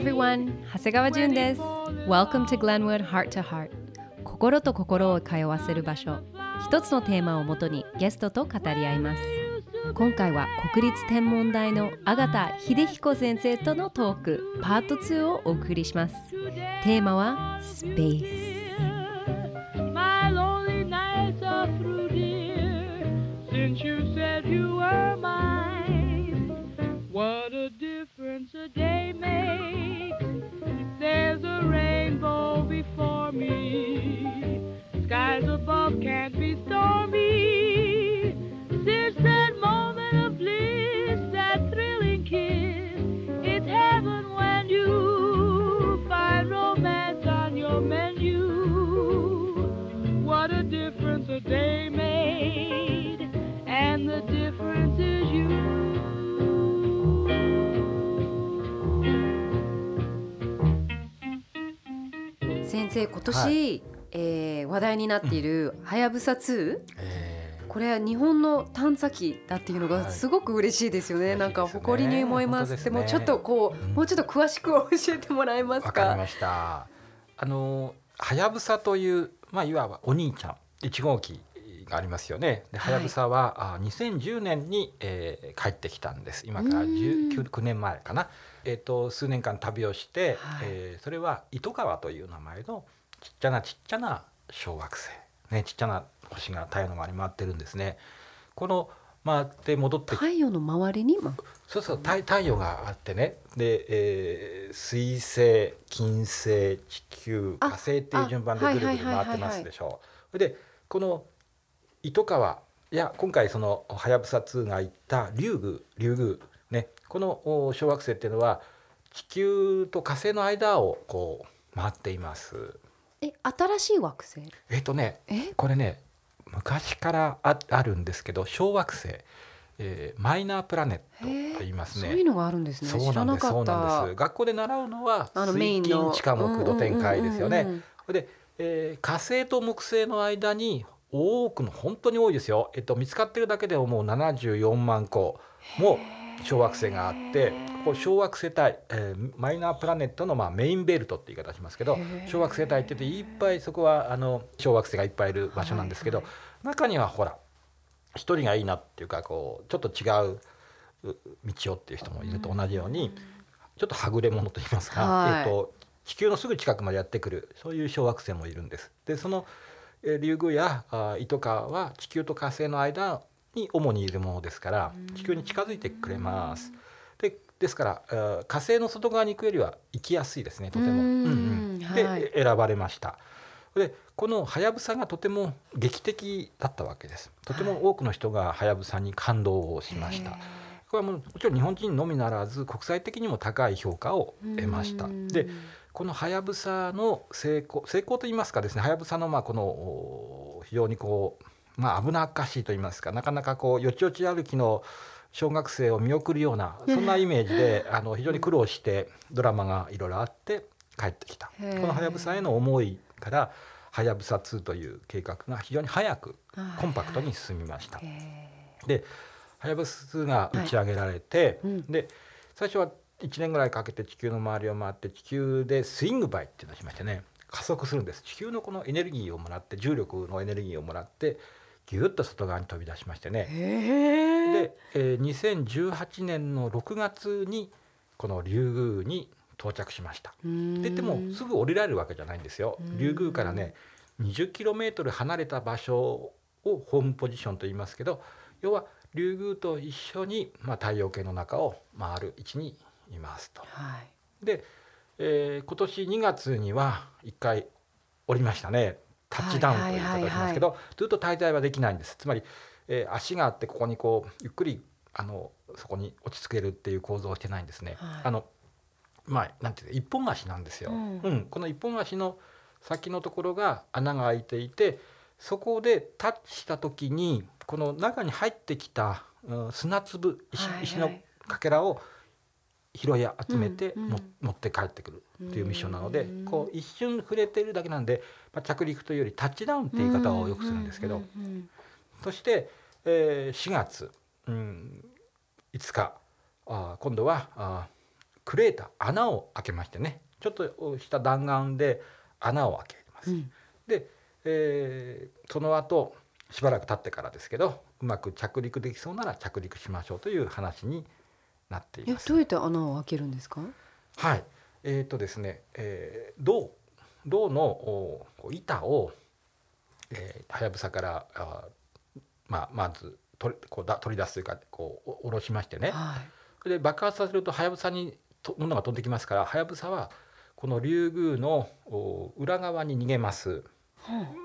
everyone! 長谷川純です。Welcome to Glenwood Heart to Heart. 心と心を通わせる場所。一つのテーマをもとにゲストと語り合います。今回は国立天文台の阿形秀彦先生とのトークパート2をお送りします。テーマはスペース。Skies above can't be stormy. Since that moment of bliss, that thrilling kiss, it's heaven when you find romance on your menu. What a difference a day made, and the difference is you. 先生今年、 えー話題になっているはやぶさ2えーこれは日本の探査機だっていうのがはいすごく嬉しいですよね。なんか嬉しいですね誇りに思います。ねでもちょっとこう、うんもうちょっと詳しく教えてもらえますか？わかりました。あのはやぶさというまあいわばお兄ちゃん1号機がありますよね。ではやぶさは、あ2010年に、えー帰ってきたんです。今からうん19 9年前かな。えっ、と数年間旅をして、はいえーそれは糸川という名前のちっちゃなちっちゃな小惑星ねちっちゃな星が太陽の周り回ってるんですね。この回って戻ってき太陽の周りに、まそうそう太太陽があってねで、えー水星金星地球あ火星っていう順番でぐるぐる回ってますでしょう。でこの糸川いや今回そのはやぶさ2が行ったリュウグウリュウグウねこのお小惑星っていうのは地球と火星の間をこう回っています。え新しい惑星？えっ、とねえ？これね昔からああるんですけど小惑星、えーマイナープラネットと言いますね。そういうのがあるんですね。そうなんですそうなんでた。す。学校で習うのは水金地下木土天海ですよね。で、えー火星と木星の間に多くの本当に多いですよ、えっと、見つかってるだけでももう74万個。も小惑星があってここ小惑星帯、えーマイナープラネットのまあメインベルトって言い方しますけど小惑星帯って言っていっぱいそこはあの小惑星がいっぱいいる場所なんですけど、はいは中にはほら一人がいいなっていうかこうちょっと違うう道をっていう人もいると同じようにちょっとはぐれ者と言いますか、はい。えっと地球のすぐ近くまでやってくるそういう小惑星もいるんです。でその、えーリュウグウやあ糸川は地球と火星の間に主にいるものですから地球に近づいてくれます。でですから火星の外側に行くよりは行きやすいですねとても。うんうんで、はい選ばれました。でこのはやぶさがとても劇的だったわけです。とても多くの人がはやぶさに感動をしました。これはもうもちろん日本人のみならず国際的にも高い評価を得ました。うんでこのはやぶさの成功成功といいますかですねはやぶさのまあこのお非常にこう、まあ、危なっかしいといいますかなかなかこうよちよち歩きの小学生を見送るようなそんなイメージで あの非常に苦労してドラマがいろいろあって帰ってきた。このはやぶさへの思いからはやぶさ2という計画が非常に早くコンパクトに進みました。へではやぶさが打ち上げられて、うん。で最初は1年ぐらいかけて地球の周りを回って地球でスイングバイっていうのをしましてね加速するんです。地球のこのエネルギーをもらって重力のエネルギーをもらってギュッと外側に飛び出しましてーねで、えー2018年の6月にこのリュウグウに到着しました。うんで言ってもすぐ降りられるわけじゃないんですようん。リュウグウからね 20km 離れた場所をホームポジションと言いますけど要はリュウグウと一緒に、まあ、太陽系の中を回る位置にいますと。はいで、えー今年2月には1回降りましたねタッチダウンという言い方をしますけど、ずっと滞在はできないんです。つまり、えー足があってここにこうゆっくりあのそこに落ち着けるっていう構造をしてないんですね。はい。あのまあなんていうか一本足なんですよ、うん。この一本足の先のところが穴が開いていてそこでタッチした時にこの中に入ってきた、うん砂粒石,、はいはい。石のかけらを拾い集めてうんうん。も、持って帰ってくるっていうミッションなので、うん。こう一瞬触れてるだけなんで、まあ、着陸というよりタッチダウンっていう言い方をよくするんですけど、そして、えー4月、うん、5日あー今度はあークレーター穴を開けましてねちょっとした弾丸で穴を開けます。うんで、えーその後しばらく経ってからですけどうまく着陸できそうなら着陸しましょうという話になっています。えどうやって穴を開けるんですか？はい、えーとですね、えー銅銅の板をえーはやぶさからあーまあまず取りこうだ取り出すというかこうお下ろしましてね。はい。で爆発させるとはやぶさにと物が飛んできますからはやぶさはこのリュウグウのお裏側に逃げます。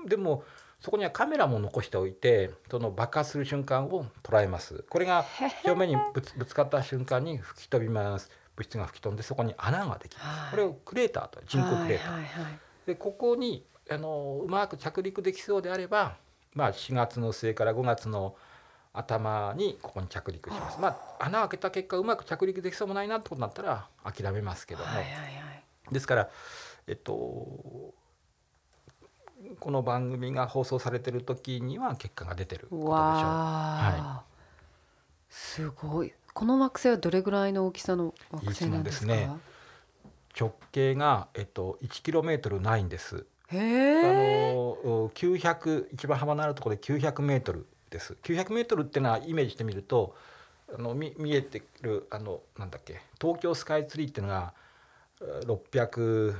でもそこにはカメラも残しておいてその爆発する瞬間を捉えます。これが表面にぶつぶつかった瞬間に吹き飛びます。物質が吹き飛んでそこに穴ができます、はい。これをクレーターと人工クレーター、はいはいはいでここにあのうまく着陸できそうであれば、まあ、4月の末から5月の頭にここに着陸します。まあ、穴を開けた結果うまく着陸できそうもないなってことになったら諦めますけども、はいはいはい。ですから、えっと、この番組が放送されてる時には結果が出てることでしょう。すごい。この惑星はどれぐらいの大きさの惑星なんですか？いい質問直径が、えっと、1km ないんです。へあえの900一番幅のあるところで900メートルです。900メートルっていうのはイメージしてみるとあの見見えてくるあのなんだっけ東京スカイツリーっていうのがえー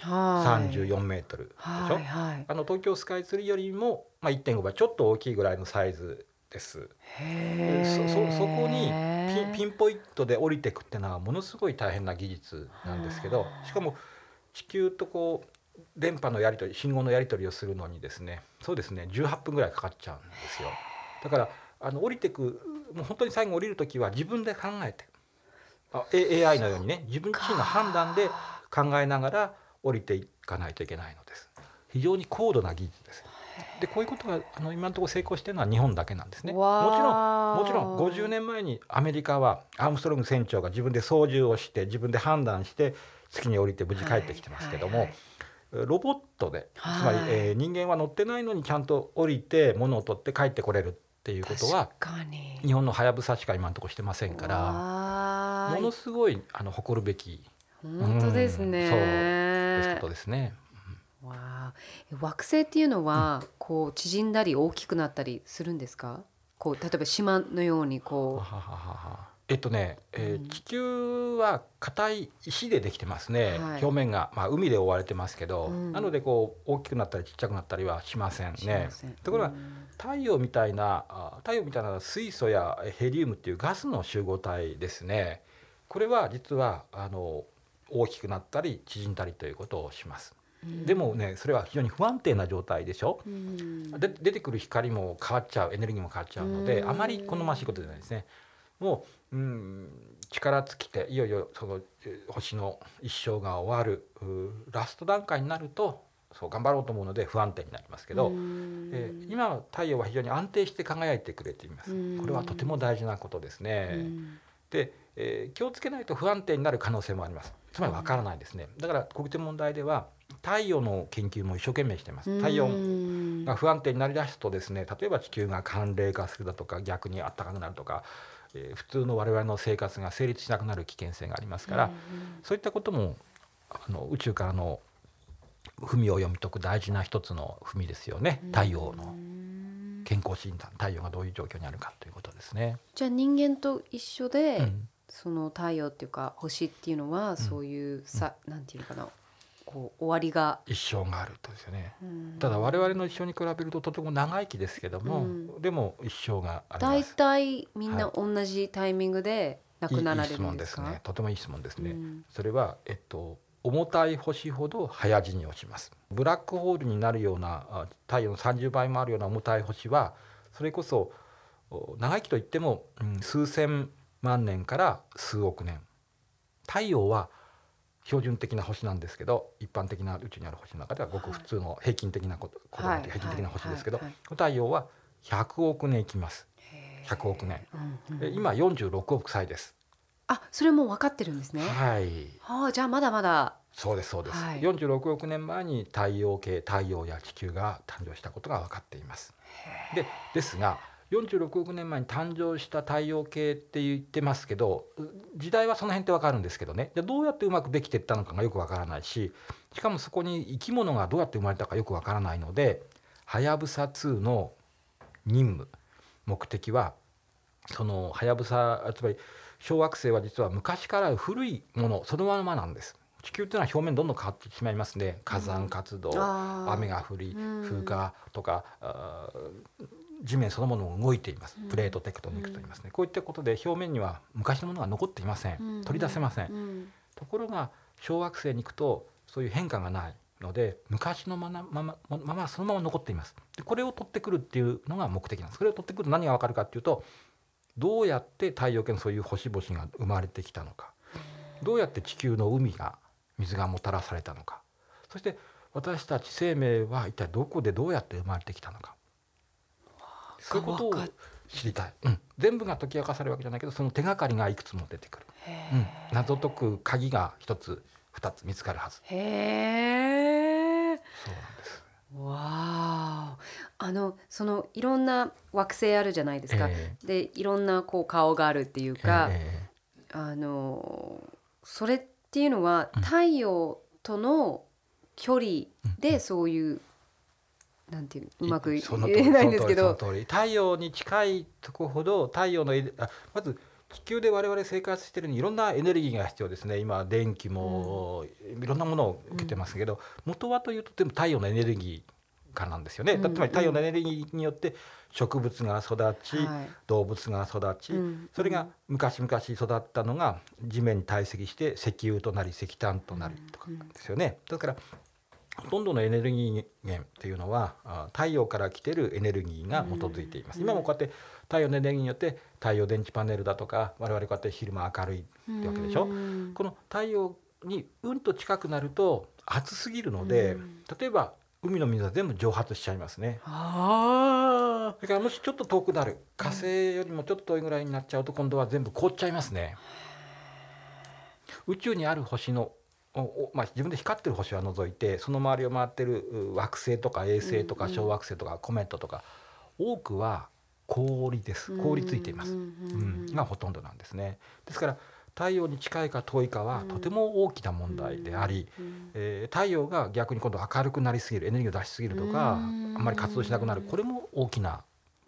634メートルでしょ？はいはいあの東京スカイツリーよりも、まあ、1.5倍ちょっと大きいぐらいのサイズです。そそそこにピンポイントで降りていくっていうのはものすごい大変な技術なんですけどしかも地球とこう電波のやり取り信号のやり取りをするのにですねそうですね18分ぐらいかかっちゃうんですよ。だからあの降りてくもう本当に最後降りる時は自分で考えてあ AI のようにね自分自身の判断で考えながら降りていかないといけないのです。非常に高度な技術です。でこういうことがあの今のところ成功してるのは日本だけなんですね。もちろんもちろん50年前にアメリカはアームストロング船長が自分で操縦をして自分で判断して月に降りて無事帰ってきてますけども、はいはいロボットでつはい。まり、えー人間は乗ってないのにちゃんと降りて物を取って帰ってこれるっていうことは日本のはやぶさしか今のところしてませんからものすごいあの誇るべき。本当ですね、うんそうですことですね。わあえ惑星っていうのは、こう縮んだり大きくなったりするんですか？こう例えば島のようにはこははは。えっとね、えーうん。地球は硬い石でできてますね、はい。表面が、まあ、海で覆われてますけど、うん。なのでこう大きくなったりちっちゃくなったりはしませんね。ん。ところがうん。太陽みたいなあ太陽みたいな水素やヘリウムっていうガスの集合体ですね。これは実はあの大きくなったり縮んだりということをします。でもねそれは非常に不安定な状態でしょ？うんで出てくる光も変わっちゃうエネルギーも変わっちゃうのでうんあまり好ましいことじゃないですね。もう、うん、力尽きていよいよそのえー星の一生が終わるうラスト段階になるとそう頑張ろうと思うので不安定になりますけど、うんえー今は太陽は非常に安定して輝いてくれています。うんこれはとても大事なことですね。うんで、えー気をつけないと不安定になる可能性もあります。つまりわからないですね。だから国際問題では太陽の研究も一生懸命しています。太陽うんが不安定になりだすとですね例えば地球が寒冷化するだとか逆に暖かくなるとか、えー普通の我々の生活が成立しなくなる危険性がありますから、そういったこともあの宇宙からの文を読み解く大事な一つの文ですよね。太陽のうん健康診断太陽がどういう状況にあるかということですね。じゃあ人間と一緒で、うん。その太陽っていうか星っていうのはそういうさ、なんていうのかなこう終わりが、一生があるとですよね。うんただ我々の一生に比べるととても長生きですけども、うんでも一生がありま大す。体みんなは同じタイミングで亡くなられいい質問るんでか。ですすね。とてもいい質問ですね。うんそれは、えっと、重たい星ほど早死にをします。ブラックホールになるようなあ太陽の30倍もあるような重たい星はそれこそお長生きといっても、うん数千万年から数億年太陽は標準的な星なんですけど一般的な宇宙にある星の中ではごく普通の平均的なこと、はい平均的な星ですけど、はいはい太陽は100億年生きます。へー。100億年、うんうんで今46億歳です、あそれも分かってるんですね。はい。はあじゃあまだまだ。そうですそうです、はい。46億年前に太陽系太陽や地球が誕生したことが分かっています。でですが46億年前に誕生した太陽系って言ってますけど時代はその辺ってわかるんですけどね。でどうやってうまくできていったのかがよくわからないししかもそこに生き物がどうやって生まれたかよくわからないのではやぶさ2の任務目的はそのはやぶさつまり小惑星は実は昔から古いものそのままなんです。地球っていうのは表面どんどん変わってしまいますね。火山活動、あー。雨が降りうん。風化とか、あー地面そのものも動いています。うん。プレートテクトニックと言いますね、こういったことで表面には昔のものが残っていません、うん。取り出せません、うん。ところが小惑星に行くとそういう変化がないので昔のままままままそのまま残っています。でこれを取ってくるっていうのが目的なんです。これを取ってくると何がわかるかっていうとどうやって太陽系のそういう星々が生まれてきたのか。どうやって地球の海が水がもたらされたのか。そして私たち生命は一体どこでどうやって生まれてきたのかそういうことを知りたい、うん、全部が解き明かされるわけじゃないけどその手がかりがいくつも出てくる、うん、謎解く鍵が一つ二つ見つかるはず。へえそうなんです。わああのそのいろんな惑星あるじゃないですか、えでいろんなこう顔があるっていうか、えあのそれっていうのはうん太陽との距離でそういう、なんていううまく言えないんですけど。太陽に近いとこほど太陽のあまず地球で我々生活してるのにいろんなエネルギーが必要ですね。今電気もいろんなものを受けてますけど、元はというと全部太陽のエネルギーからなんですよね、うん。つまり太陽のエネルギーによって植物が育ち、はい。動物が育ち、うん。それが昔々育ったのが地面に堆積して石油となり石炭となりとかですよね。だからほとんどのエネルギー源っていうのはあ太陽から来てるエネルギーが基づいています。うん今もこうやって太陽のエネルギーによって太陽電池パネルだとか我々こうやって昼間明るいってわけでしょ？うんこの太陽にうんと近くなると暑すぎるので、うん例えば海の水は全部蒸発しちゃいますね。あだからもしちょっと遠くなる火星よりもちょっと遠いぐらいになっちゃうと今度は全部凍っちゃいますね。宇宙にある星のまあ、自分で光ってる星は除いてその周りを回ってるう惑星とか衛星とか小惑星とかコメントとか多くは氷です。ー凍りついています、うん。うんがほとんどなんですね。ですから太陽に近いか遠いかはうん。とても大きな問題であり、うんえー太陽が逆に今度明るくなりすぎるエネルギーを出しすぎるとかあうん。んまり活動しなくなる。これも大きな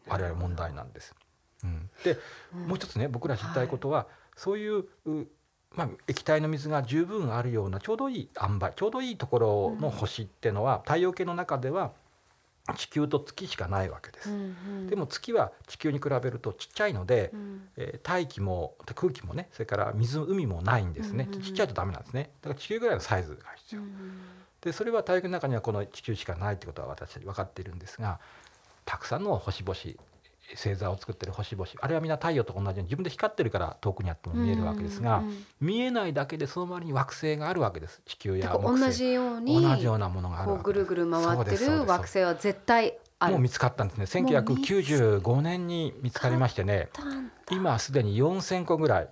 我々問題なんです。うん、でうん。もう一つね僕ら知りたいことは、そういううまあ、液体の水が十分あるようなちょうどいい塩梅ちょうどいいところの星ってのは、太陽系の中では地球と月しかないわけです。うんでも月は地球に比べるとちっちゃいので、うん。えー大気も空気もねそれから水海もないんですね、うんうん。うんちっちゃいとダメなんですね。だから地球ぐらいのサイズが必要、でそれは太陽系の中にはこの地球しかないってことは私たち分かっているんですがたくさんの星々星座を作ってる星々。あれはみんな太陽と同じように自分で光ってるから遠くにあっても見えるわけですが、うん。うん見えないだけでその周りに惑星があるわけです。地球や同じように同じようなものがあるぐわけです。るぐる回ってる惑星は絶対ある。もう見つかったんですね。もう見つ1995年に見つかりましてね。今すでに4,000個ぐらい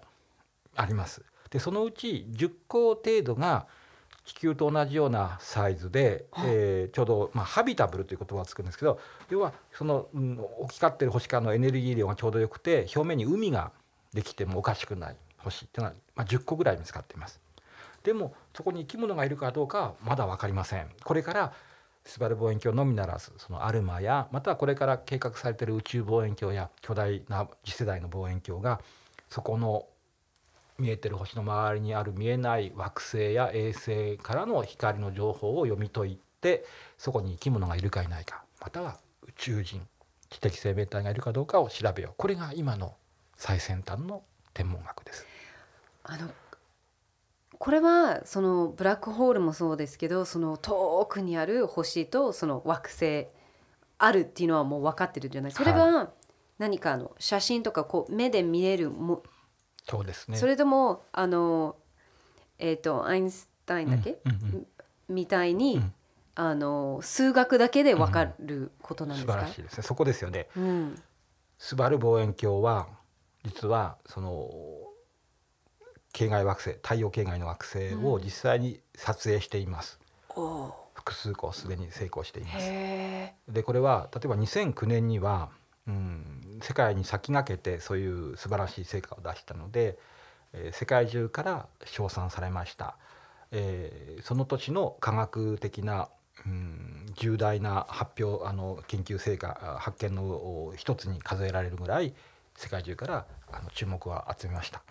あります。でそのうち10個程度が地球と同じようなサイズで、えーちょうど、まあ、ハビタブルという言葉をつくんですけど要はその、うん、大きかってる星からのエネルギー量がちょうどよくて表面に海ができてもおかしくない星っていうのは、まあ、10個ぐらい見つかっています。でもそこに生き物がいるかどうかはまだ分かりません。これからスバル望遠鏡のみならずそのアルマやまたはこれから計画されている宇宙望遠鏡や巨大な次世代の望遠鏡がそこの見えてる星の周りにある見えない惑星や衛星からの光の情報を読み解いてそこに生き物がいるかいないかまたは宇宙人知的生命体がいるかどうかを調べよう。これが今の最先端の天文学です。あのこれはそのブラックホールもそうですけどその遠くにある星とその惑星あるっていうのはもう分かってるじゃない？それは何かあの写真とかこう目で見えるも、そうですね。それともあのえっ、とアインシュタインだけ、うんうんうん。みたいに、うん。あの数学だけで分かることなんですか、素晴らしいですね。そこですよね。うん。スバル望遠鏡は実はその系外惑星太陽系外の惑星を実際に撮影しています、おー。複数個すでに成功しています。へでこれは例えば2009年には、うん、世界に先駆けてそういう素晴らしい成果を出したので、え世界中から称賛されました、えその年の科学的な、うん、重大な発表あの研究成果発見の一つに数えられるぐらい世界中からあの注目を集めました。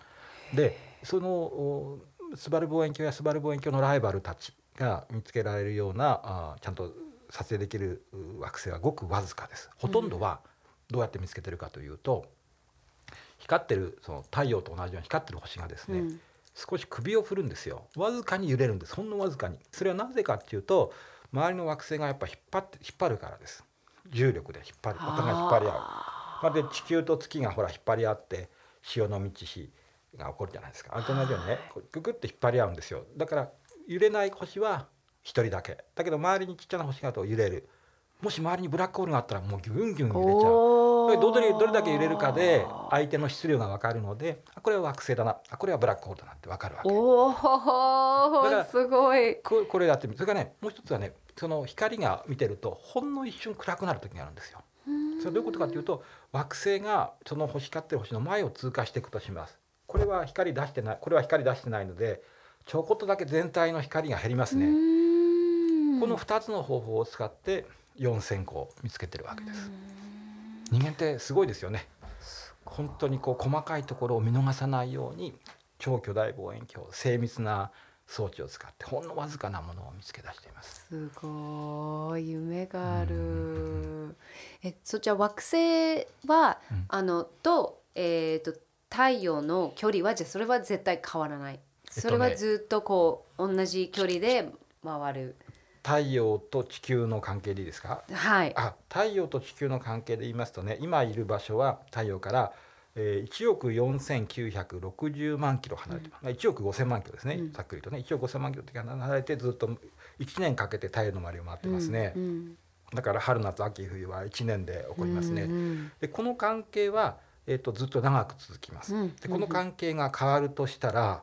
でそのスバル望遠鏡やスバル望遠鏡のライバルたちが見つけられるようなあちゃんと撮影できる惑星はごくわずかです。ほとんどはどうやって見つけてるかというと光ってるその太陽と同じように光ってる星がですね、うん。少し首を振るんですよ。わずかに揺れるんです。ほんのわずかに。それはなぜかっていうと周りの惑星がやっぱ引っ張って引っ張るからです。重力で引っ張る。お互い引っ張り合う。まあ、で地球と月がほら引っ張り合って潮の満ち干が起こるじゃないですか。あれと同じようにねググッと引っ張り合うんですよ。だから揺れない星は一人だけ。だけど周りにちっちゃな星があると揺れる。もし周りにブラックホールがあったらもうギュンギュン揺れちゃうどれどれだけ揺れるかで相手の質量が分かるのであこれは惑星だなあこれはブラックホールだなって分かるわけおだすごいここれやってみるそれからねもう一つはねその光が見てるとほんの一瞬暗くなる時があるんですよ。それどういうことかというと惑星がその星光ってる星の前を通過していくとします。これは光出してないこれは光出してないのでちょこっとだけ全体の光が減りますね。この2つの方法を使って4,000個見つけてるわけです。人間ってすごいですよね。本当にこう細かいところを見逃さないように超巨大望遠鏡精密な装置を使ってほんのわずかなものを見つけ出しています。すごい夢がある。え、そっちは惑星は、うんあのとえっ、と太陽の距離はじゃあそれは絶対変わらない。とねそれはずっとこう同じ距離で回る。太陽と地球の関係でいいですか？はい。あ太陽と地球の関係で言いますとね今いる場所は太陽から、えー、1億4960万キロ離れてます、まあ1億5000万キロですね、うん。ざっくりとね。1億5000万キロって離れてずっと1年かけて太陽の周りを回ってますね、うんうん。だから春夏秋冬は1年で起こりますね、うんでこの関係は、えー、とずっと長く続きます、うんでこの関係が変わるとしたら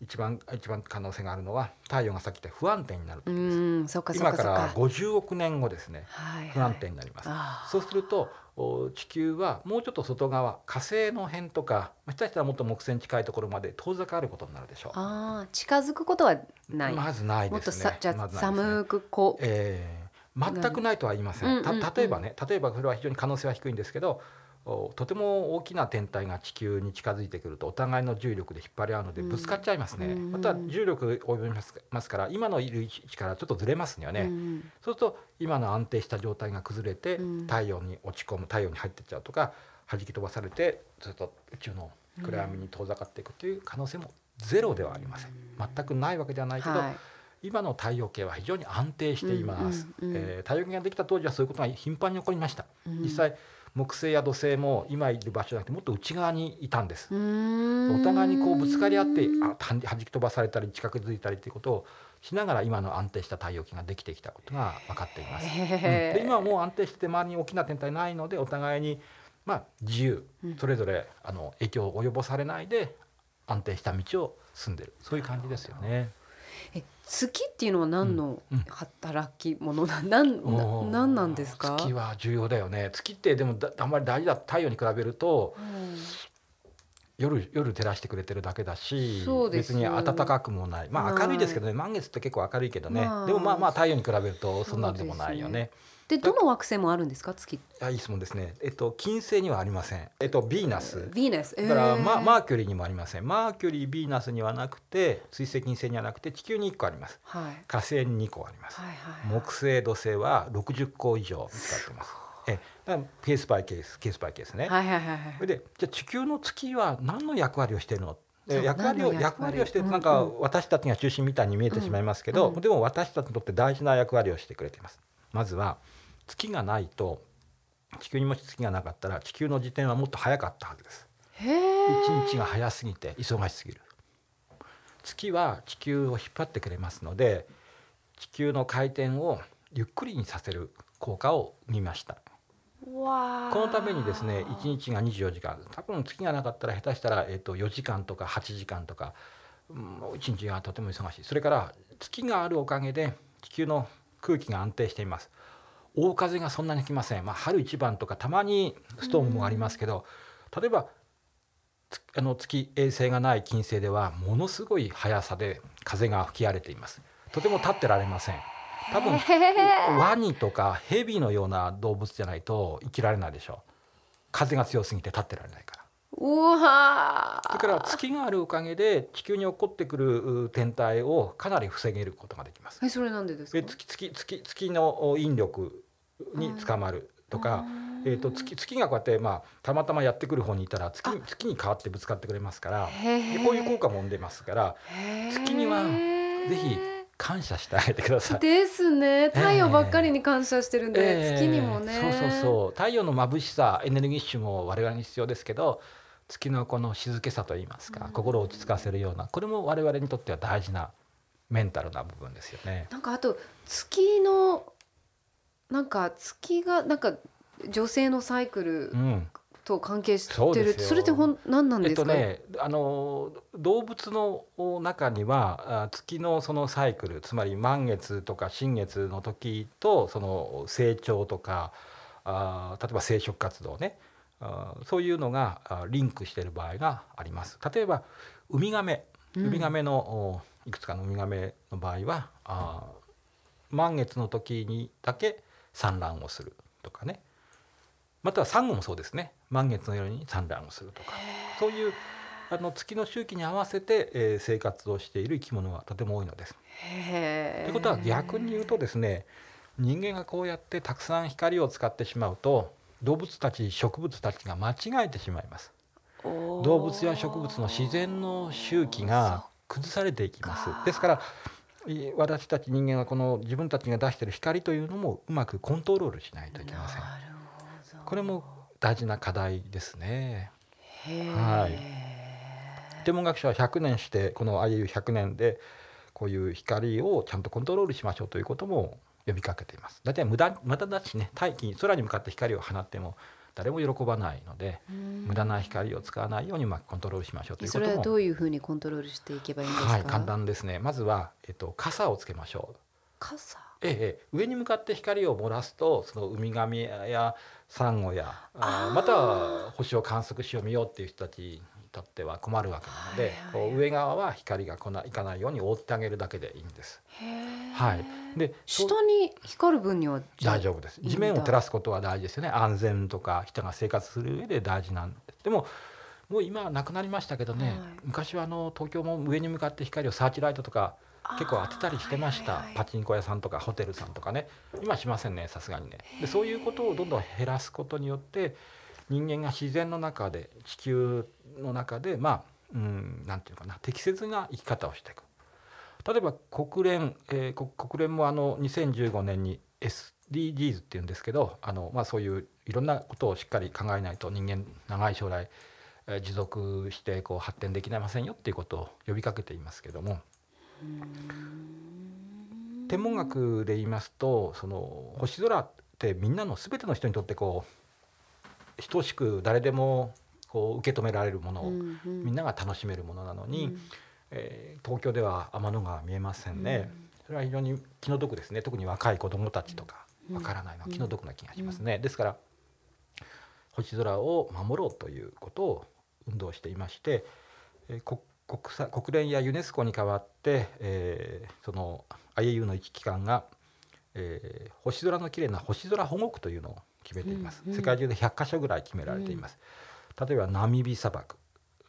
一番一番可能性があるのは太陽がさっき言った不安定になるう時です、今から50億年後ですね。はいはい。不安定になります、そうするとお地球はもうちょっと外側火星の辺とかまあ下手したらもっと木星に近いところまで遠ざかることになるでしょう。あー近づくことはない。まずないもっとですねさじゃあまね。寒くこう。えー全くないとは言いません、うんうんうん。た例えばね例えばそれは非常に可能性は低いんですけどおとても大きな天体が地球に近づいてくるとお互いの重力で引っ張り合うのでうん。ぶつかっちゃいますね、うん。また重力及びますから今のいる位置からちょっとずれますよね、うん。そうすると今の安定した状態が崩れてうん。太陽に落ち込む太陽に入ってっちゃうとか弾き飛ばされてずっと宇宙の暗闇に遠ざかっていくという可能性もゼロではありません。全くないわけではないけど、はい。今の太陽系は非常に安定しています、うんうんうん。えー太陽系ができた当時はそういうことが頻繁に起こりました、うん。実際木星や土星も今いる場所じゃなくてもっと内側にいたんです、お互いにこうぶつかり合ってあ弾弾き飛ばされたり近づいたりということをしながら今の安定した太陽系ができてきたことが分かっています。うん。で今はもう安定してて周りに大きな天体ないのでお互いにまあ自由。うん。それぞれあの影響を及ぼされないで安定した道を進んでる。そういう感じですよね。え月っていうのは何のうんうん。働き者？な、なんなおー。なんなんですか？月は重要だよね。月ってでもだあんまり大事だ太陽に比べるとうん。夜夜照らしてくれてるだけだし、別に暖かくもない。まはいあ明るいですけどね。満月って結構明るいけどね、まあ。でもまあまあ太陽に比べるとそんなんでもないよね。でどの惑星もあるんですか？月？あいい質問ですね。えっと金星にはありません。えっとヴィーナス。ヴィーナス。だから、えーママーキュリーにもありません。マーキュリー、ヴィーナスにはなくて、水星、金星にはなくて、地球に1個あります。はい火星に2個あります。はいはい。木星、土星は60個以上見つかっています。え、だケースバイケース、ケースバイケースね。はいはいはいはいそれで、じゃあ地球の月は何の役割をしているの？役割を役割？役割をしてうんなんかうん私たちが中心みたいに見えてしまいますけど、うんうんでも私たちにとって大事な役割をしてくれています。まずは月がないと地球にもし月がなかったら地球の時点はもっと早かったはずです。一日が早すぎて忙しすぎる。月は地球を引っ張ってくれますので地球の回転をゆっくりにさせる効果を見ました。このためにですね1日が24時間。多分月がなかったら下手したら、えー、と4時間とか8時間とか、うん、1日がとても忙しい。それから月があるおかげで地球の空気が安定しています大風がそんなに来ません、まあ、春一番とかたまにストームもありますけど、例えばつあの月衛星がない金星ではものすごい速さで風が吹き荒れています。とても立ってられません。多分ワニとかヘビのような動物じゃないと生きられないでしょう。風が強すぎて立ってられないから。うわー。だから月があるおかげで地球に起こってくるう天体をかなり防げることができます。えそれなんでですか？で月月月月のお引力に捕まるとか、えー、と月月がこうやって、まあ、たまたまやってくる方にいたら月に月に変わってぶつかってくれますからでこういう効果も生んでますから月にはぜひ感謝してあげてください。ですね。太陽ばっかりに感謝してるんで、ええ。月にもね。そうそうそう。太陽の眩しさエネルギッシュも我々に必要ですけど月のこの静けさといいますか、心を落ち着かせるようなこれも我々にとっては大事なメンタルな部分ですよね。なんかあと月のなんか月がなんか女性のサイクルうん、と関係してそうですよ。るそれってほん何なんえっですか、とね、あの動物の中にはあ月のそのサイクルつまり満月とか新月の時とその成長とかあ例えば生殖活動ね。あそういうのがあリンクしている場合があります。例えばウミガメ。うん。ウミガメの、おいくつかのウミガメの場合はあ満月の時にだけ産卵をするとかね。またはサンゴもそうですね。満月の夜に産卵をするとか。そういうあの月の周期に合わせて、えー生活をしている生き物はとても多いのです。へということは逆に言うとですね人間がこうやってたくさん光を使ってしまうと動物たち植物たちが間違えてしまいます。動動物や植物の自然の周期が崩されていきます。ですからい私たち人間はこの自分たちが出している光というのもうまくコントロールしないといけません。なるほどこれも大事な課題ですね。はい天文学者は100年してこの IU100 年でこういう光をちゃんとコントロールしましょうということも呼びかけています。大体無駄無駄だしね大気に空に向かって光を放っても誰も喜ばないので無駄な光を使わないようにうまくコントロールしましょうということもそれはどういうふうにコントロールしていけばいいんですか、はい簡単ですね。まずは、えっと、傘をつけましょう。傘？ええええ、上に向かって光を漏らすとそのウミガメやサンゴやあまたは星を観測しよう見ようっていう人たちにとっては困るわけなので、こう上側は光が来ないかないように覆ってあげるだけでいいんです。はい、で下に光る分には大丈夫？です。地面を照らすことは大事ですよね。安全とか人が生活する上で大事なんで。すでももう今はなくなりましたけどね、はい。昔はあの東京も上に向かって光をサーチライトとか結構当てたりしてました、はいはいはい。パチンコ屋さんとかホテルさんとかね。今しませんねさすがにね。でそういうことをどんどん減らすことによって人間が自然の中で地球の中でまあうんなんていうかな適切な生き方をしていく。例えば国連、えー国国連もあの2015年に SDGs っていうんですけどあの、まあ、そういういろんなことをしっかり考えないと人間長い将来、えー持続してこう発展できませんよっていうことを呼びかけていますけども。天文学で言いますとその星空ってみんなの全ての人にとってこう等しく誰でもこう受け止められるものを、うんうん。みんなが楽しめるものなのに、うん。えー東京では天の川見えませんね、それは非常に気の毒ですね。特に若い子どもたちとかうん。わからないのは気の毒な気がしますね、ですから星空を守ろうということを運動していまして、えー国国際国連やユネスコに代わって、えーその IAU の一機関が、えー星空のきれいな星空保護区というのを決めています、世界中で100カ所ぐらい決められています、例えばナミビ砂漠。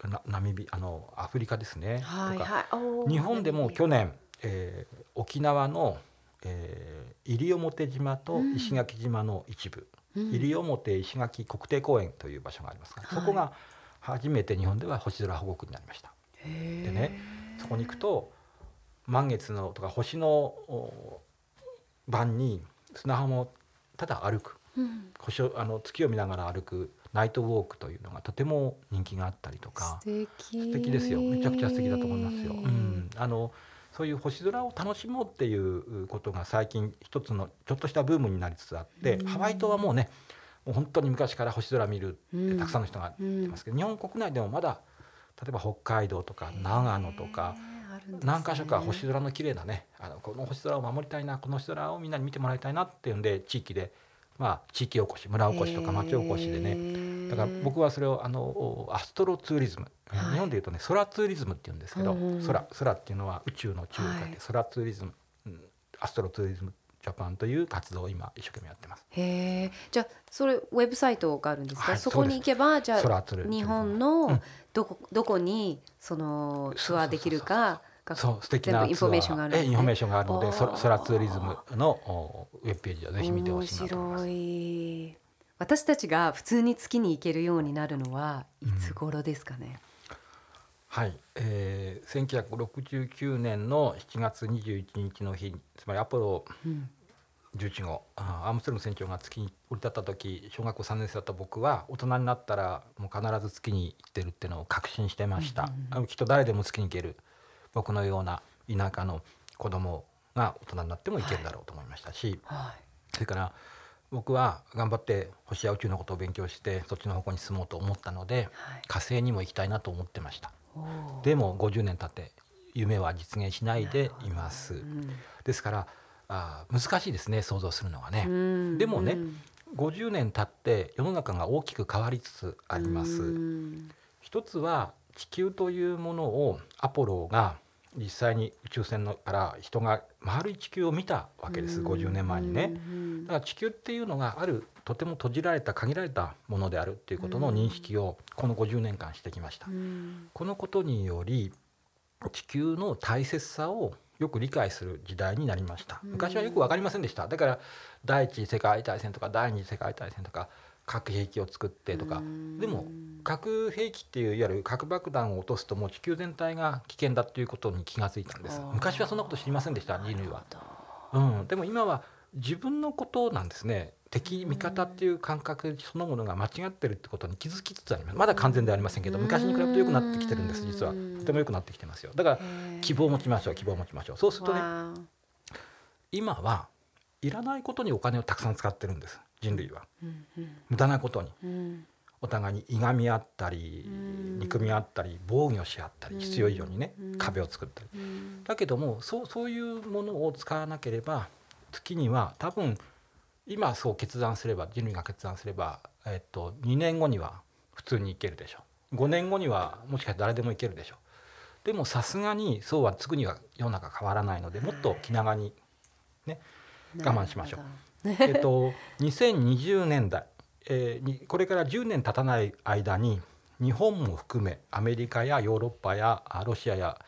なナミビあのアフリカですね、とかはいはい日本でも去年、えー沖縄の、えー西表島と石垣島の一部、うん。西表石垣国定公園という場所がありますが、はい。そこが初めて日本では星空保護区になりました。でねそこに行くと満月のとか星のお晩に砂浜をただ歩くうん。星をあの月を見ながら歩くナイトウォークというのがとても人気があったりとか。素敵。素敵ですよめちゃくちゃ素敵だと思いますよ。うん、あのそういう星空を楽しもうっていうことが最近一つのちょっとしたブームになりつつあって、うん。ハワイ島はもうねもう本当に昔から星空見るってうん。たくさんの人が言ってますけど、日本国内でもまだ例えば北海道とか長野とか、何箇所か星空の綺麗なねあのこの星空を守りたいなこの星空をみんなに見てもらいたいなっていうんで地域でまあ地域おこし村おこしとか町おこしでね。ねだから僕はそれをあのアストロツーリズム、はい。日本でいうとね空ツーリズムって言うんですけど、空空っていうのは宇宙の宙を書いて、はい。空ツーリズム、うんアストロツーリズムジャパンという活動を今一生懸命やってます。へえじゃあそれウェブサイトがあるんですか、はいそこに行けばじゃあ日本うのんどこどこにそのツアーできるかがそう素敵なインフォメー。ションがあるインフォメーションがあるのであー。そ宙ツーリズムのおウェブページをぜひ見てほしいなと思います。私たちが普通に月に行けるようになるのはいつ頃ですかね、はい、えー、1969年の7月21日の日つまりアポロうん。11号アームストロング船長が月に降り立った時小学校3年生だった僕は大人になったらもう必ず月に行ってるっていうのを確信してました、あのきっと誰でも月に行ける僕のような田舎の子供が大人になっても行けるだろうと思いましたし、はい。それから僕は頑張って星や宇宙のことを勉強してそっちの方向に進もうと思ったのではい。火星にも行きたいなと思ってました。でも50年経って夢は実現しないでいます。うん。ですからあー難しいですね想像するのはね、うん。でもねうん。50年経って世の中が大きく変わりつつあります、うん。一つは地球というものをアポロが実際に宇宙船のから人が丸い地球を見たわけです、50年前にね、うんだから地球っていうのがあるとても閉じられた限られたものであるっていうことの認識をこの50年間してきました、うん。このことにより地球の大切さをよく理解する時代になりました。昔はよく分かりませんでした。だから第一次世界大戦とか第二次世界大戦とか核兵器を作ってとか。うん。でも核兵器っていういわゆる核爆弾を落とすともう地球全体が危険だっていうことに気がついたんです。昔はそんなこと知りませんでした。人類は。うん、でも今は自分のことなんですね。敵味方っていう感覚そのものが間違ってるってことに気づきつつあります。まだ完全ではありませんけど昔に比べて良くなってきてるんです実は。とても良くなってきてますよ。だから希望を持ちましょう希望を持ちましょう。そうするとねわ今はいらないことにお金をたくさん使ってるんです人類は。無駄なことに。うん。お互いにいがみ合ったりうん。憎み合ったり防御し合ったり必要以上にねうん。壁を作ったり。うん。だけどもそうそういうものを使わなければ月には多分今そう決断すれば人類が決断すれば、えっと、2年後には普通に行けるでしょ。う5年後にはもしかして誰でも行けるでしょ。うでもさすがにそうはすぐには世の中変わらないのでもっと気長にね我慢しましょうえっと2020年代、えーにこれから10年経たない間に日本も含めアメリカやヨーロッパやあロシアや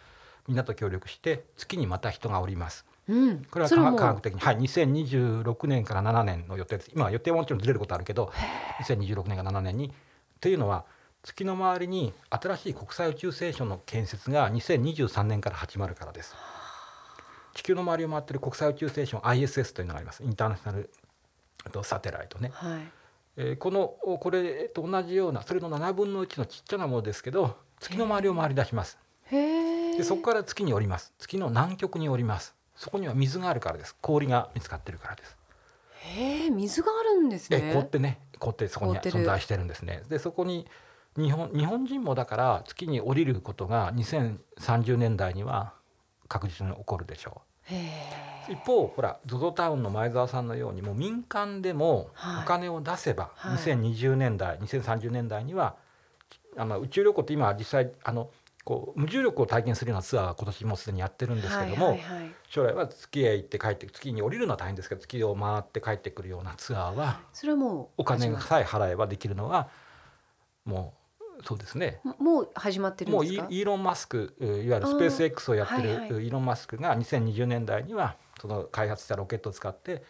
みんなと協力して月にまた人がおります。うんこれは科学的に、はい、2026年から7年の予定です。今は予定はもちろんずれることあるけど、2026年から7年に。というのは月の周りに新しい国際宇宙ステーションの建設が2023年から始まるからです。地球の周りを回っている国際宇宙ステーション ISS というのがあります。インターナショナルサテライトね。はい。えーこのこれと同じようなそれの7分の1のちっちゃなものですけど月の周りを回り出します。でそこから月に降ります。月の南極に降ります。そこには水があるからです。氷が見つかってるからです。へえ水があるんですね。え凍ってね。凍ってそこに存在してるんですね。でそこに日本日本人もだから月に降りることが2030年代には確実に起こるでしょう一方ほら ZOZO タウンの前澤さんのようにもう民間でもはい。お金を出せば、はい。2020年代2030年代にはあの宇宙旅行って今は実際あのこう無重力を体験するようなツアーは今年もすでにやってるんですけども、将来は月へ行って帰って月に降りるのは大変ですけど月を回って帰ってくるようなツアーはそれはもうお金さえ払えばできるのはもうそうですね。ももう始まってるんもうですか？イイーロン・マスクういわゆるスペー。ス X をやってるイーロン・マスクが2020年代にはその開発したロケットを使って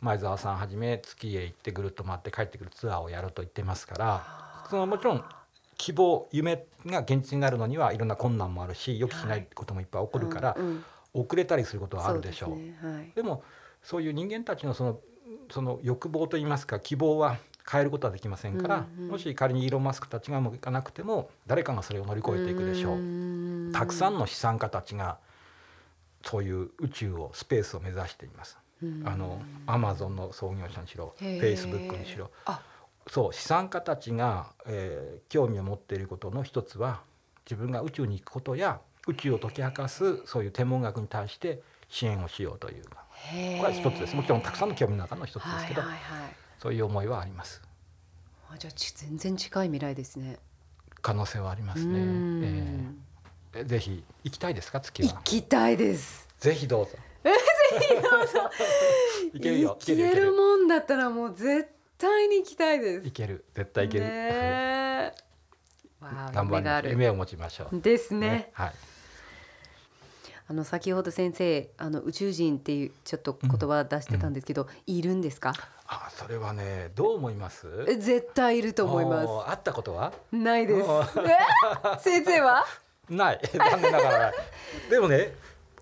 前澤さんはじめ月へ行ってぐるっと回って帰ってくるツアーをやると言ってますからそのもちろん希望夢が現実になるのにはいろんな困難もあるし予期しないこともいっぱい起こるから遅れたりすることはあるでしょう。でもそういう人間たちのそのその欲望といいますか希望は変えることはできませんから、うんうん。もし仮にイーロン・マスクたちがうまくいかなくても誰かがそれを乗り越えていくでしょう。ん。たくさんの資産家たちがそういう宇宙をスペースを目指しています。うん。あのアマゾンの創業者にしろフェイスブックにしろ。あ。そう資産家たちが、えー興味を持っていることの一つは自分が宇宙に行くことや宇宙を解き明かすそういう天文学に対して支援をしようという。これは一つです。もちろんたくさんの興味の中の一つですけど、はいはいはいそういう思いはあります。あじゃあち全然近い未来ですね。可能性はありますうね、ん。えーぜひ行きたいですか？月行はきたいです。ぜひどうぞ。行けるよ。行ける。もんだったらもう絶対に行きたいです。いける。絶対いける、ねえわあ頑張夢がある。り夢を持ちましょうですね。はいあの先ほど先生あの宇宙人っていうちょっと言葉出してたんですけど、いる。んですか？あそれはねどう思います？え絶対いると思いまおー会ったことは？す。ないです。先生は？ない。残念ながらでもね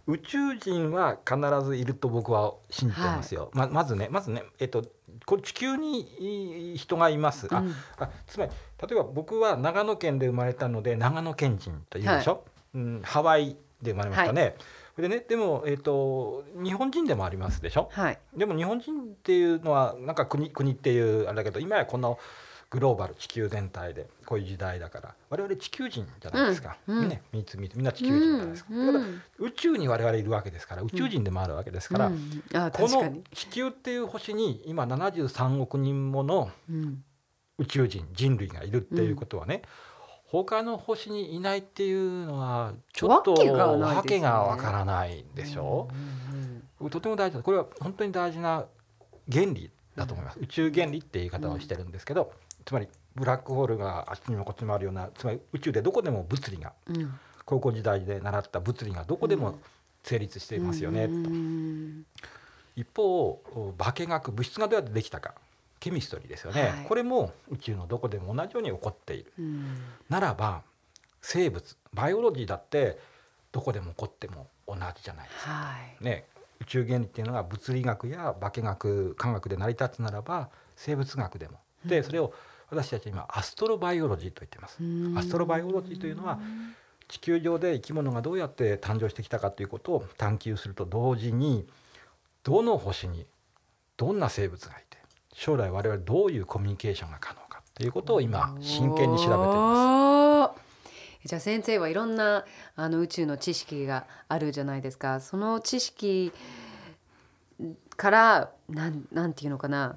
宇宙人は必ずいると僕は信じてますよ、ままずねまずねえっとこれ地球にい人がいます、あうん。あつまり例えば僕は長野県で生まれたので長野県人というでしょ、うん、ハワイで生まれましたね、それでねでも、えっと日本人でもありますでしょ？はい。でも日本人っていうのはなんか国国っていうあれだけど今やこんなグローバル地球全体でこういう時代だから我々地球人じゃないですか、うんうん。ねみんなみんな地球人じゃないですか、うん。だから宇宙に我々いるわけですから宇宙人でもあるわけですから、うん。あこの。地球っていう星に今73億人ものうん。宇宙人人類がいるっていうことはね、他の星にいないっていうのはちょっとわけがわけがわからないでしょ、うんうんとても大事だこれは本当に大事な原理だと思います、宇宙原理って言い方をしてるんですけど、つまりブラックホールがあっちにもこっちにもあるようなつまり宇宙でどこでも物理がうん。高校時代で習った物理がどこでも成立していますよね、うん。一方化学物質がどうやってできたかケミストリーですよね、はい。これも宇宙のどこでも同じように起こっている。うん。ならば生物バイオロジーだってどこでも起こっても同じじゃないですか。はい。ね、宇宙原理っていうのが物理学や化学科学で成り立つならば生物学でも。でそれを私たちは今アストロバイオロジーと言ってます。うん。アストロバイオロジーというのは地球上で生き物がどうやって誕生してきたかということを探求すると同時にどの星にどんな生物がいて将来我々どういうコミュニケーションが可能かということを今真剣に調べています。す。じゃあ先生はいろんなあの宇宙の知識があるじゃないですか。その知識からなんなんていうのかな。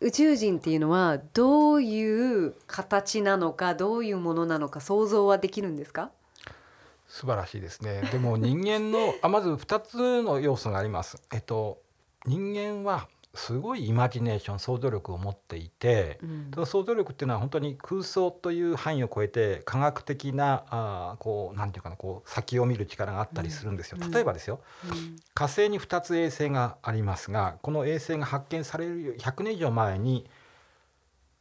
宇宙人っていうのはどういう形なのかどういうものなのか想像はできるんですか？素晴らしいですね。でも人間のあまず2つの要素があります。えっと人間はすごいイマジネーション想像力を持っていて、うん。その想像力っていうのは本当に空想という範囲を超えて科学的なあーこうなんていうかなこう先を見る力があったりするんですよ。うん。例えばですよ、うん。火星に2つ衛星がありますがこの衛星が発見される100年以上前に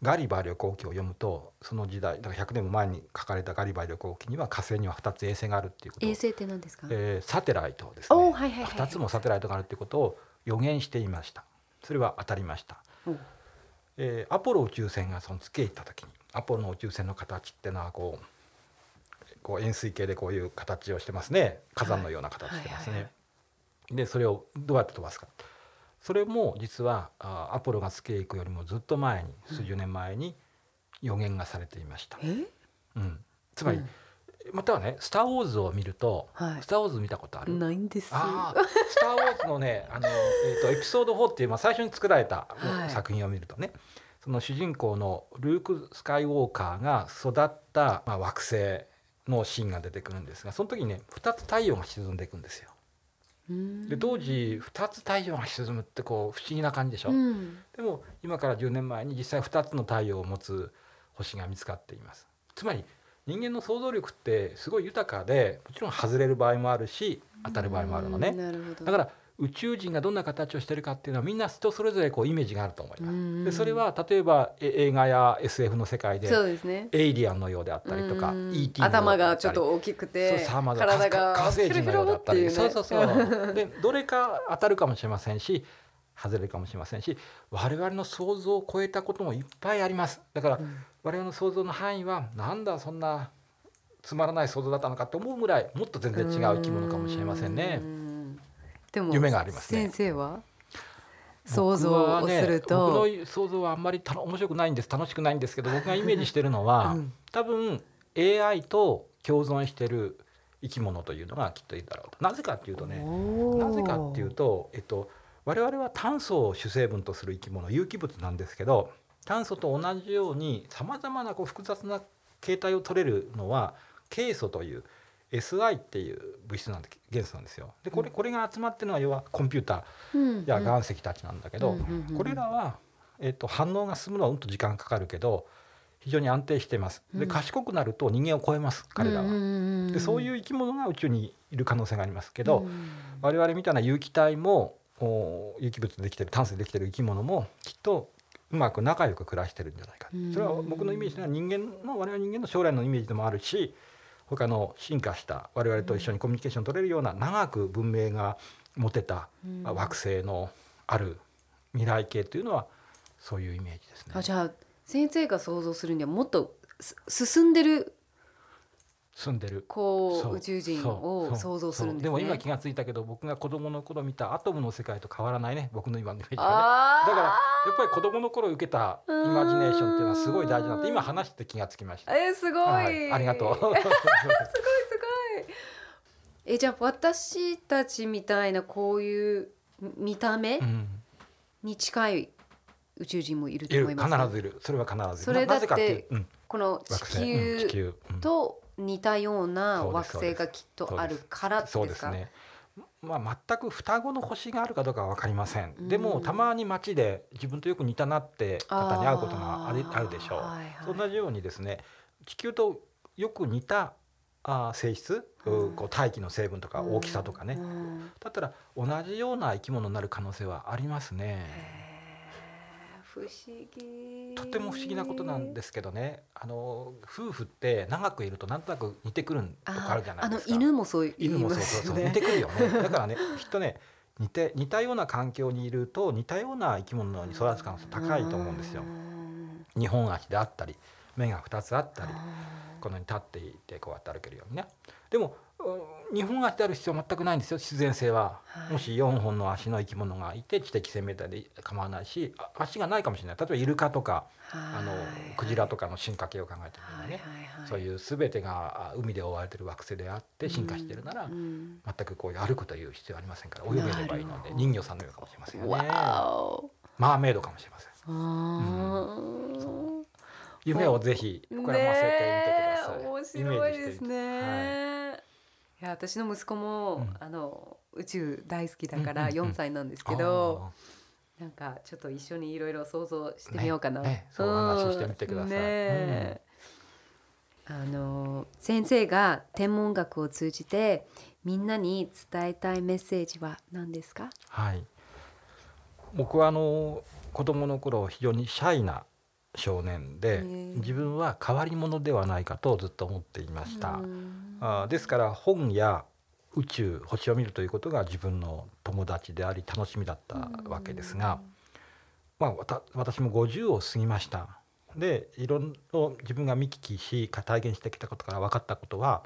ガリバー旅行記を読むとその時代だから100年も前に書かれたガリバー旅行記には火星には2つ衛星があるっていうことを衛星って何ですか？えーサテライトですね。おーはいはいはい2つもサテライトがあるっていうことを予言していましたそれは当たりました、おえーアポロ宇宙船がその月へ行った時にアポロの宇宙船の形っていうのはこうこう円錐形でこういう形をしてますね。火山のような形してますね、でそれをどうやって飛ばすか。それも実はあアポロが月へ行くよりもずっと前に数十年前に予言がされていました、え？うん、つまり、うんまたはね「スター・ウォーズ」を見ると「はいスター・ウォーズ」見たことある？ないんです。ああ、スター・ウォーズのね、あの、えっ、と、エピソード4っていう、まあ、最初に作られたはい作品を見るとね。その主人公のルーク・スカイウォーカーが育った、まあ、惑星のシーンが出てくるんですが、その時にね、二つ太陽が沈んでいくんですよ。うんで、当時、二つ太陽が沈むって、こう、不思議な感じでしょ？うんでも、今から10年前に実際二つの太陽を持つ星が見つかっています。つまり、人間の想像力ってすごい豊かで、もちろん外れる場合もあるし、当たる場合もあるのね。だから宇宙人がどんな形をしているかっていうのはみんな人それぞれこうイメージがあると思います。うんでそれは例えばえ映画や SF の世界でそうですね。エイリアンのようであったりとかうん ET の頭がちょっと大きくて体が火星人のようだったり、そうそうそう でどれか当たるかもしれませんし外れるかもしれませんし我々の想像を超えたこともいっぱいあります。だから、うん。我々の想像の範囲はなんだそんなつまらない想像だったのかと思うぐらいもっと全然違う生き物かもしれませんね。うん。でも夢がありますね。先生は？想像をすると、ね、僕の想像はあんまりたの面白くないんです。楽しくないんですけど僕がイメージしてるのは、うん。多分 AI と共存してる生き物というのがきっといるだろうと。なぜかっていうとねなぜかっていうと、えっと、我々は炭素を主成分とする生き物有機物なんですけど炭素と同じようにさまざまなこう複雑な形態を取れるのはケイ素という SI っていう物質なんで元素なんですよ。でこれこれが集まってるのは要はコンピューターや岩石たちなんだけど、これらは、えっと、反応が進むのはうんと時間かかるけど非常に安定しています。でうん。賢くなると人間を超えます彼らは。でそういうう生き物が宇宙にいる可能性がありますけど、我々みたいな有機体もお有機物でできてる炭素でできてる生き物もきっとうまく仲良く暮らしてるんじゃないか、うん。それは僕のイメージでは人間の我々人間の将来のイメージでもあるし他の進化した我々と一緒にコミュニケーション取れるような長く文明が持てたうん。惑星のある未来系というのはそういうイメージですね。あ。じゃあ先生が想像するにはもっとす進んでる住んでる。こう宇宙人を想像するんですね。でも今気がついたけど僕が子供の頃見たアトムの世界と変わらないね。僕の今のイメージはね。だからやっぱり子供の頃受けたイマジネーションっていうのはすごい大事だって今話して気がつきました。えー、すごい、はい。ありがとう。すごいすごい。えじゃあ私たちみたいなこういう見た目うん、に近い宇宙人もいると思います？必ずいる。それは必ず。それだってう、うん、この地球うん。地球、うん。と似たような惑す星がきっとあるからですか？そうですね。まあ全く双子の星があるかどうかは分かりません。でうんもたまに街で自分とよく似たなって方に会うことがあるあるでしょう。はいはい同じようにですね地球とよく似たあー性質、うんこう大気の成分とか大きさとかね、うんだったら同じような生き物になる可能性はありますね。不思議。とても不思議なことなんですけどねあの夫婦って長くいるとなんとなく似てくるとこあるじゃないですか。あの犬もそう言い犬もまそうそう。似てくるよね だからねきっとね似て似たような環境にいると似たような生き物に育つ可能性高いと思うんですよう。ん日本足であったり目が2つあったりあこのように立っていてこうやって歩けるようにねでもうん日本足である必要は全くないんですよ自然性は、はい。もし4本の足の生き物がいて知的生命体で構わないしあ足がないかもしれない。例えばイルカとかーあのはいクジラとかの進化系を考えてみるとね、はいはいはいそういう全てがあ海で覆われてる惑星であって進化しているなら、うん。全くこういう歩くという必要はありませんから。泳げればいいので人魚さんのようかもしれませんよね。マーメイドかもしれません。あー。夢をぜひ膨らませてみてください、面白いですね。や私の息子も、うん。あの宇宙大好きだからうんうんうん。4歳なんですはいけど、なんかちょっと一緒にいろいろ想像してみようかな。ねねそう話してみてください。ねえ。あの先生が天文学を通じてみんなに伝えたいメッセージは何ですか？はい。僕はあの子供の頃非常にシャイな少年で自分は変わり者ではないかとずっと思っていました。うん。あーですから本や宇宙星を見るということが自分の友達であり楽しみだったわけですが、まあ、わた私も50を過ぎました。でいろんな自分が見聞きし体現してきたことから分かったことは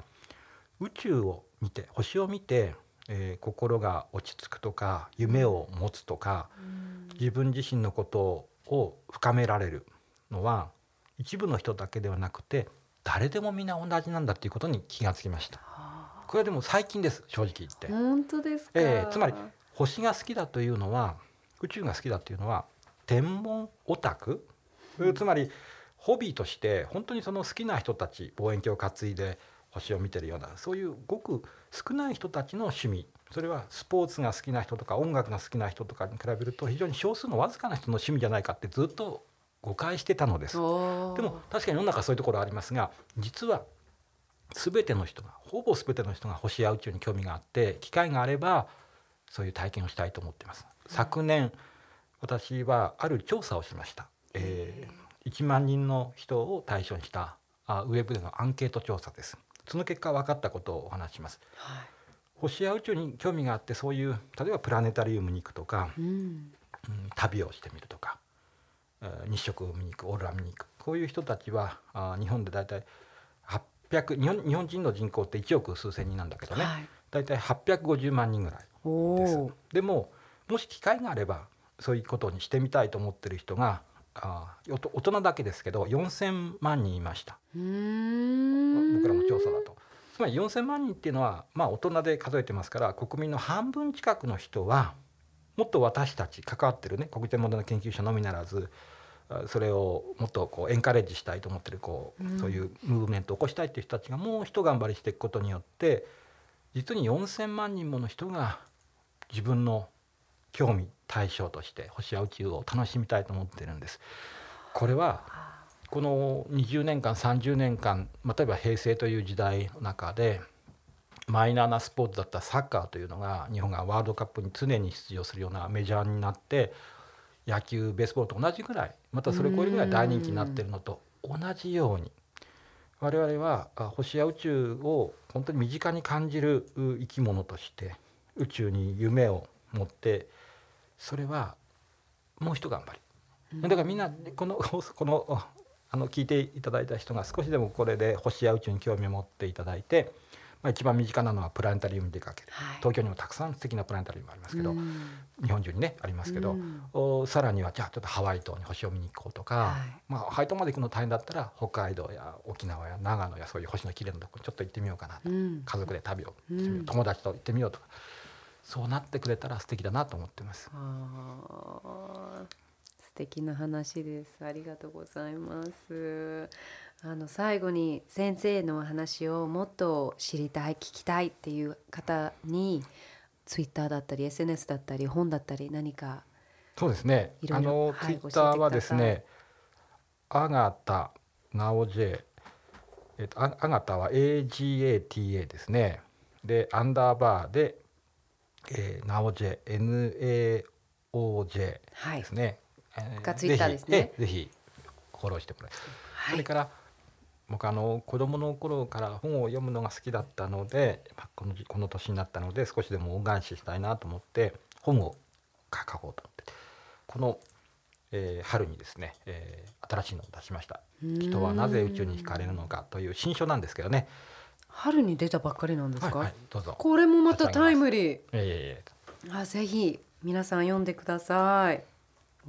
宇宙を見て星を見て、えー心が落ち着くとか夢を持つとか自分自身のことを深められるのは一部の人だけではなくて誰でもみんな同じなんだっていうことに気がつきました。これはでも最近です正直言って。本当ですか、ええつまり星が好きだというのは宇宙が好きだというのは天文オタク、つまりホビーとして本当にその好きな人たち望遠鏡を担いで星を見てるようなそういうごく少ない人たちの趣味。それはスポーツが好きな人とか音楽が好きな人とかに比べると非常に少数のわずかな人の趣味じゃないかってずっと誤解してたのです。でも確かに世の中そういうところありますが実は全ての人がほぼ全ての人が星や宇宙に興味があって機会があればそういう体験をしたいと思っています。昨年私はある調査をしました。えー、1万人の人を対象にしたあウェブでのアンケート調査です。その結果分かったことをお話しします。はい星や宇宙に興味があってそういう例えばプラネタリウムに行くとか、うんうん旅をしてみるとか、えー日食を見に行くオーロラ見に行くこういう人たちはあー日本で大体800日本日本人の人口って1億数千人なんだけどね、はい。大体850万人ぐらいおです。お。でももし機会があればそういうことにしてみたいと思ってる人があ大人だけですけど4,000万人いました。僕らの調査だと。つまり4,000万人っていうのはまあ大人で数えてますから国民の半分近くの人はもっと私たち関わってるね国際問題の研究者のみならずあそれをもっとこうエンカレッジしたいと思ってるこう、うんそういうムーブメントを起こしたいっていう人たちがもう一頑張りしていくことによって実に4,000万人もの人が自分の興味対象として星や宇宙を楽しみたいと思ってるんです。これはこの20年間30年間まあ例えば平成という時代の中でマイナーなスポーツだったサッカーというのが日本がワールドカップに常に出場するようなメジャーになって野球ベースボールと同じぐらいまたそれを超えるぐらい大人気になっているのと同じように我々はあ星や宇宙を本当に身近に感じるう生き物として宇宙に夢を持ってそれはもう一頑張り。だからみんなこの このあの聞いていただいた人が少しでもこれで星や宇宙に興味を持っていただいて、まあ、一番身近なのはプラネタリウムに出かけるはい。東京にもたくさん素敵なプラネタリウムありますけど、うん。日本中にねありますけど、うん。おさらにはじゃあちょっとハワイ島に星を見に行こうとか、はい。まあ、ハワイ島まで行くの大変だったら北海道や沖縄や長野やそういう星の綺麗なとこちょっと行ってみようかなと、うん。家族で旅をしてみよう、うん友達と行ってみようとか。そうなってくれたら素敵だなと思ってます。素敵な話です。ありがとうございます。あの最後に先生のお話をもっと知りたい聞きたいっていう方にツイッターだったり SNS だったり本だったり何かそうですね。あの、はいツイッターはですね、アガタナオジェ、えっとアアガタは AGATA ですね。でアンダーバーで、えー、ナオジェ NAOJ はいですね。えがツイッターですねえぜひフォローしてもらいたい。はいそれから僕あの子供の頃から本を読むのが好きだったので、まあこのこの年になったので少しでも恩返ししたいなと思って本を書こうと思ってこの、えー春にですね、えー新しいのを出しました「うん人はなぜ宇宙に惹かれるのか」という新書なんですけどね。春に出たばっかりなんですか、はいはいどうぞ。これもまたタイムリー。えーあぜひ皆さん読んでください。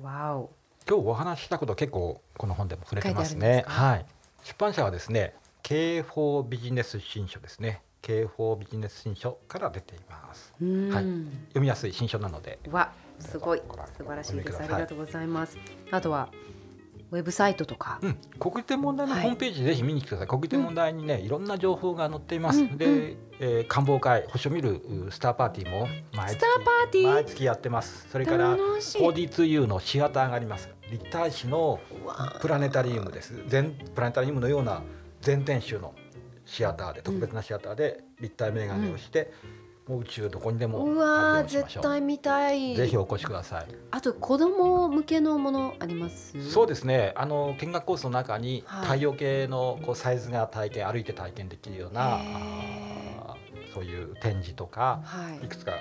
わお。今日お話ししたこと結構この本でも触れてますね。はい出版社はですね K4 ビジネス新書ですね。K4 ビジネス新書から出ています。うん、はい。読みやすい新書なので。わすごい。素晴らしいですありがとうございます。あとはウェブサイトとか、うん、国立天文台のはい。ホームページぜひ見に来てください、国立天文台にねいろんな情報が載っています、うんで、えー、観望会星を見るうスターパーティーも毎月毎月やってます。それから楽しい。4D2U のシアターがあります立体視のプラネタリウムです。全プラネタリウムのような全天守のシアターで特別なシアターで立体メガネをして、もう宇宙どこにでもうわ絶対見たい。ぜひお越しください。あと子供向けのものあります？そうですね。あの見学コースの中にはい。太陽系のこうサイズが体験歩いて体験できるようなそういう展示とかはい。いくつか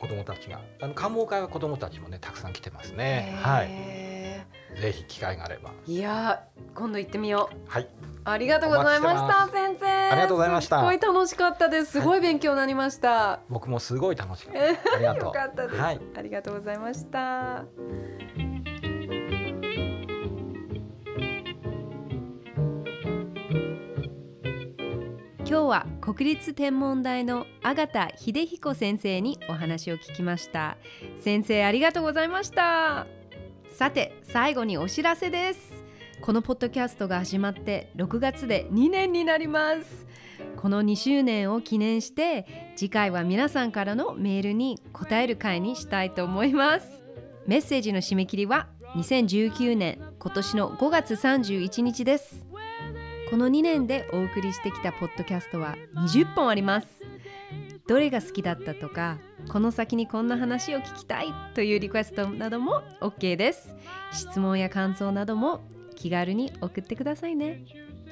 子どもたちがあの観望会は子どもたちもねたくさん来てますね。はい。へぜひ機会があれば。ーいやー今度行ってみよう。はい。ありがとうございました先生。ありがとうございました。すっごい楽しかったです。すごい勉強になりました、僕もすごい楽しかった。ありがとう。よかったです、はい。ありがとうございました今日は国立天文台の阿形秀彦先生にお話を聞きました。先生ありがとうございました。さて最後にお知らせです。このポッドキャストが始まって6月で2年になります。この2周年を記念して次回は皆さんからのメールに答える回にしたいと思います。メッセージの締め切りは2019年今年の5月31日です。この2年でお送りしてきたポッドキャストは20本あります。どれが好きだったとかこの先にこんな話を聞きたいというリクエストなども OK です。質問や感想なども気軽に送ってくださいね。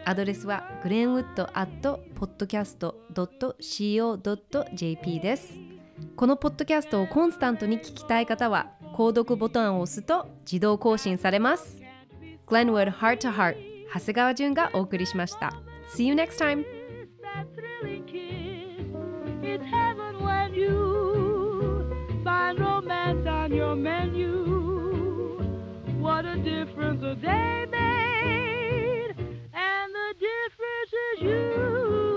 アドレスは glenwood.podcast.co.jp です。このポッドキャストをコンスタントに聞きたい方は購読ボタンを押すと自動更新されます。Glenwood Heart to Heart 長谷川潤がお送りしました See you next time It's heaven when you find romance on your menu. What a difference a day made, and the difference is you.